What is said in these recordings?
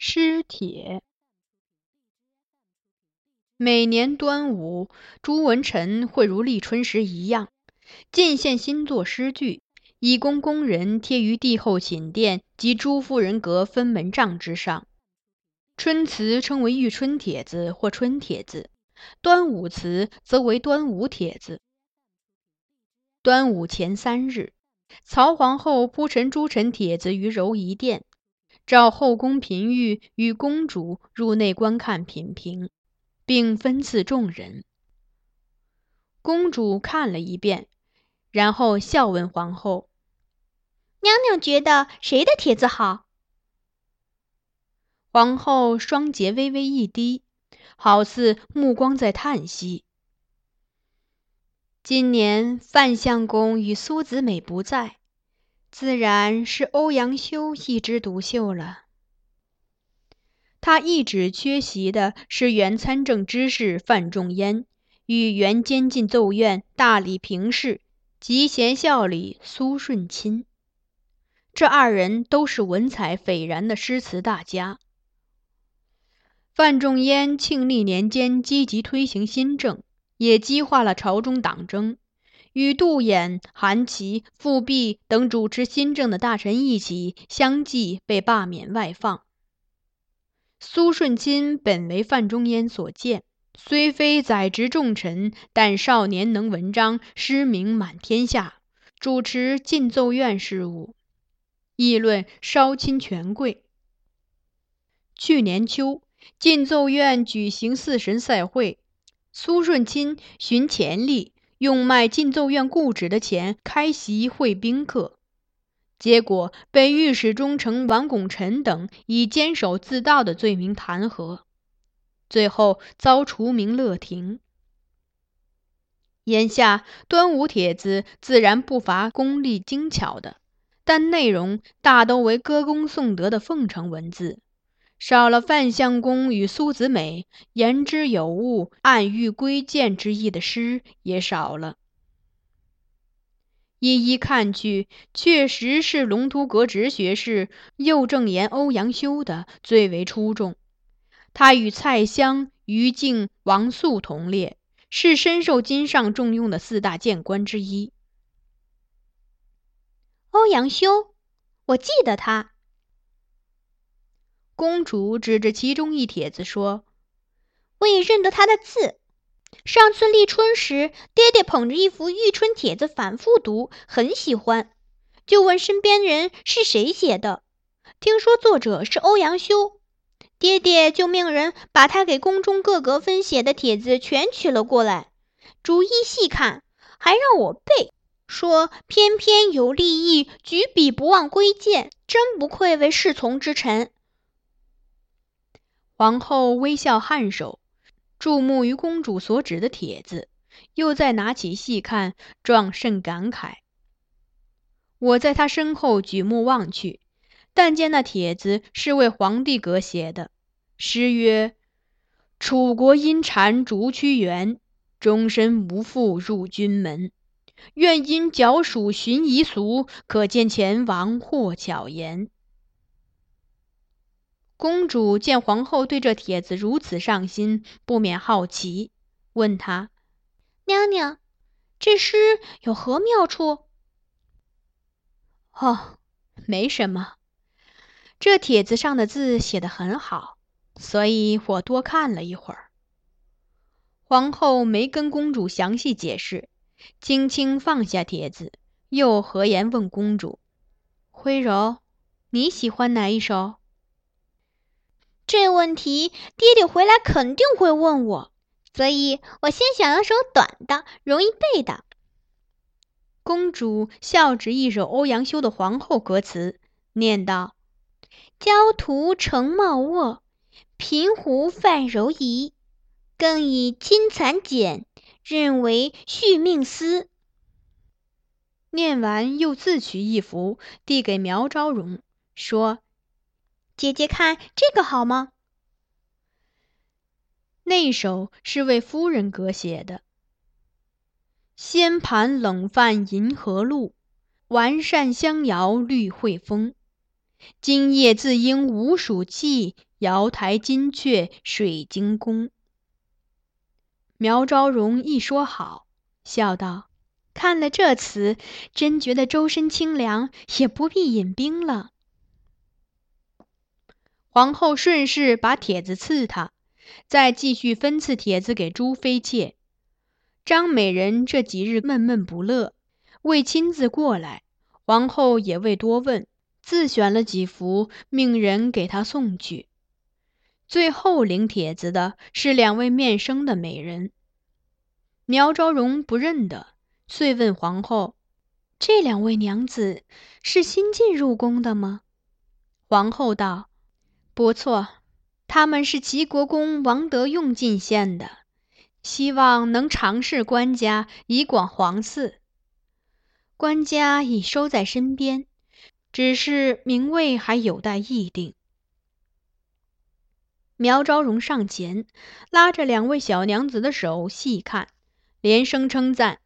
诗帖。每年端午，朱文臣会如立春时一样，进献新作诗句，以供工人贴于帝后寝殿及朱夫人阁分门帐之上。春词称为玉春帖子或春帖子，端午词则为端午帖子。端午前三日，曹皇后铺陈诸臣帖子于柔仪殿，召后宫嫔御与公主入内观看品评。并分赐众人。公主看了一遍，然后笑问皇后：“娘娘觉得谁的帖子好？”皇后双睫微微一低，好似目光在叹息。今年范相公与苏子美不在，自然是欧阳修一枝独秀了。他一直缺席的是原参政知事范仲淹与原监禁奏院大理评事及贤孝理苏舜钦，这二人都是文采斐然的诗词大家。范仲淹庆历年间积极推行新政，也激化了朝中党争，与杜衍、韩琦、富弼等主持新政的大臣一起，相继被罢免外放。苏舜钦本为范仲淹所荐，虽非宰执重臣，但少年能文章，诗名满天下，主持进奏院事务，议论稍亲权贵。去年秋，进奏院举行四神赛会，苏舜钦寻钱力，用卖进奏院故纸的钱开席会宾客。结果被御史中丞王拱辰等以监守自盗的罪名弹劾，最后遭除名乐庭。眼下端午帖子自然不乏功力精巧的，但内容大都为歌功颂德的奉承文字，少了范相公与苏子美言之有物、暗喻归谏之意的诗也少了。一一看去，确实是龙图阁直学士右正言欧阳修的最为出众。他与蔡襄、于静、王肃同列，是深受金上重用的四大谏官之一。欧阳修，我记得他。公主指着其中一帖子说：“我也认得他的字。”上次立春时，爹爹捧着一幅《玉春帖子》反复读，很喜欢，就问身边人是谁写的。听说作者是欧阳修，爹爹就命人把他给宫中各阁分写的帖子全取了过来，逐一细看，还让我背，说翩翩有立意，举笔不忘归谏，真不愧为侍从之臣。皇后微笑颔首。注目于公主所指的帖子，又再拿起细看，状甚感慨。我在他身后举目望去，但见那帖子是为皇帝阁写的，诗曰：“楚国因谗逐屈原，终身无复入军门。愿因剿属寻遗俗，可见前王或巧言。”公主见皇后对这帖子如此上心，不免好奇，问她：“娘娘，这诗有何妙处？”“哦，没什么。这帖子上的字写得很好，所以我多看了一会儿。”皇后没跟公主详细解释，轻轻放下帖子，又和颜问公主：“徽柔，你喜欢哪一首？”这问题，爹爹回来肯定会问我，所以我先想了首短的、容易背的。公主笑指一首欧阳修的《皇后》歌词，念道：“焦涂成茂卧，平湖泛柔夷。更以金蚕茧，任为续命丝。”念完，又自取一幅，递给苗昭容，说。姐姐看这个好吗？那首是为夫人阁写的。仙盘冷泛银河路，完扇香摇绿惠风。今夜自应无暑气，瑶台金阙水晶宫。”苗昭荣一说好，笑道：“看了这词，真觉得周身清凉，也不必引兵了。”皇后顺势把帖子赐他，再继续分赐帖子给朱妃妾。张美人这几日闷闷不乐，未亲自过来，皇后也未多问，自选了几幅，命人给她送去。最后领帖子的是两位面生的美人。苗昭荣不认得，遂问皇后：“这两位娘子是新进入宫的吗？”皇后道：“不错，他们是齐国公王德用进献的，希望能尝试官家，以广皇嗣。官家已收在身边，只是名位还有待议定。”苗昭荣上前，拉着两位小娘子的手细看。连声称赞，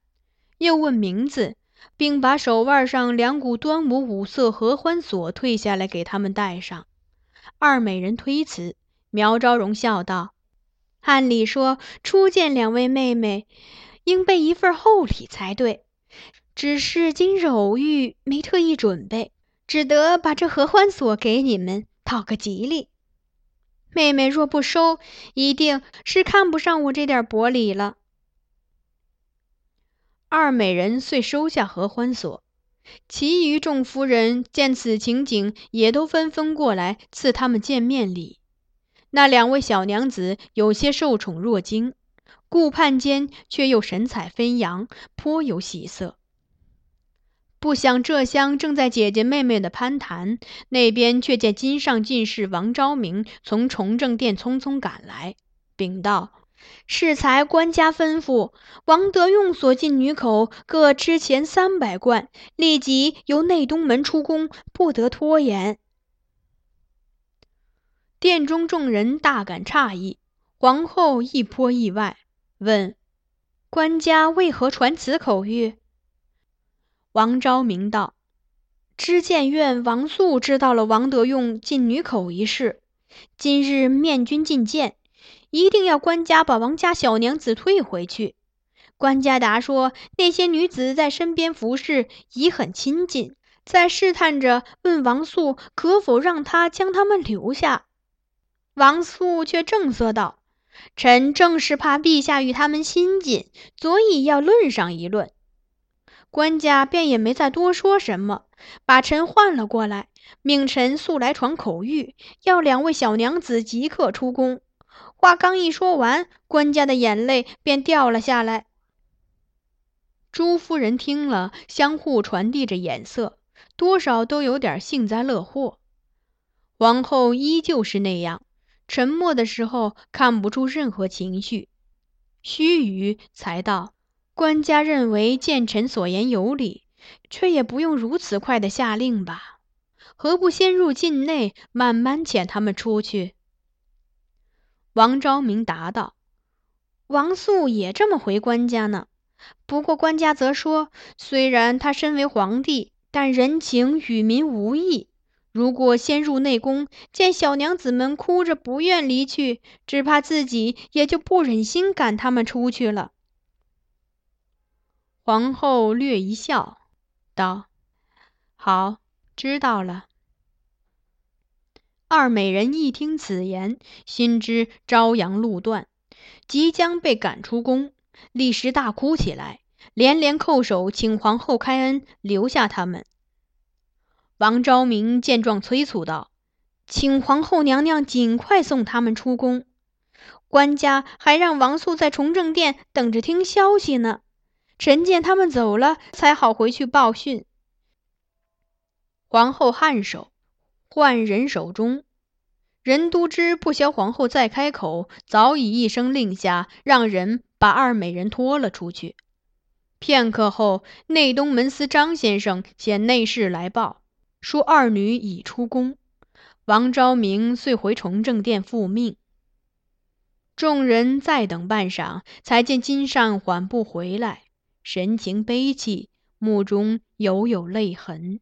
又问名字，并把手腕上两股端午五色合欢锁退下来给他们戴上。二美人推辞，苗昭荣笑道：“按理说，初见两位妹妹，应备一份厚礼才对。只是今日偶遇，没特意准备，只得把这合欢锁给你们，讨个吉利。妹妹若不收，一定是看不上我这点薄礼了。”二美人遂收下合欢锁，其余众夫人见此情景，也都纷纷过来赐他们见面礼。那两位小娘子有些受宠若惊，顾盼间却又神采飞扬，颇有喜色。不想这厢正在姐姐妹妹的攀谈，那边却见金上进士王昭明从崇政殿匆匆赶来，禀道。适才官家吩咐，王德用所进女口各吃钱三百贯，立即由内东门出宫，不得拖延。殿中众人大感诧异，皇后亦颇意外，问：“官家为何传此口谕？”王昭明道：“知谏院王素知道了王德用进女口一事，今日面君进谏。”一定要官家把王家小娘子退回去。官家答说，那些女子在身边服侍已很亲近，在试探着问王素可否让他将他们留下。王素却正色道：“臣正是怕陛下与他们亲近，所以要论上一论。”官家便也没再多说什么，把臣唤了过来，命臣速来传口谕，要两位小娘子即刻出宫。话刚一说完，官家的眼泪便掉了下来。朱夫人听了，相互传递着眼色，多少都有点幸灾乐祸。王后依旧是那样，沉默的时候看不出任何情绪。须臾才道：“官家认为谏臣所言有理，却也不用如此快的下令吧？何不先入境内，慢慢遣他们出去？”王昭明答道：“王素也这么回官家呢。不过官家则说，虽然他身为皇帝，但人情与民无异。如果先入内宫，见小娘子们哭着不愿离去，只怕自己也就不忍心赶他们出去了。”皇后略一笑，道：“好，知道了。”二美人一听此言，心知朝阳路断，即将被赶出宫，立时大哭起来，连连叩首，请皇后开恩，留下他们。王昭明见状，催促道：“请皇后娘娘尽快送他们出宫，官家还让王素在崇政殿等着听消息呢。臣见他们走了，才好回去报讯。”皇后颔首。换人手中，任都知不消皇后再开口，早已一声令下，让人把二美人拖了出去。片刻后，内东门司张先生遣内侍来报，说二女已出宫。王昭明遂回崇政殿复命。众人再等半晌，才见金善缓步回来，神情悲戚，目中犹有泪痕。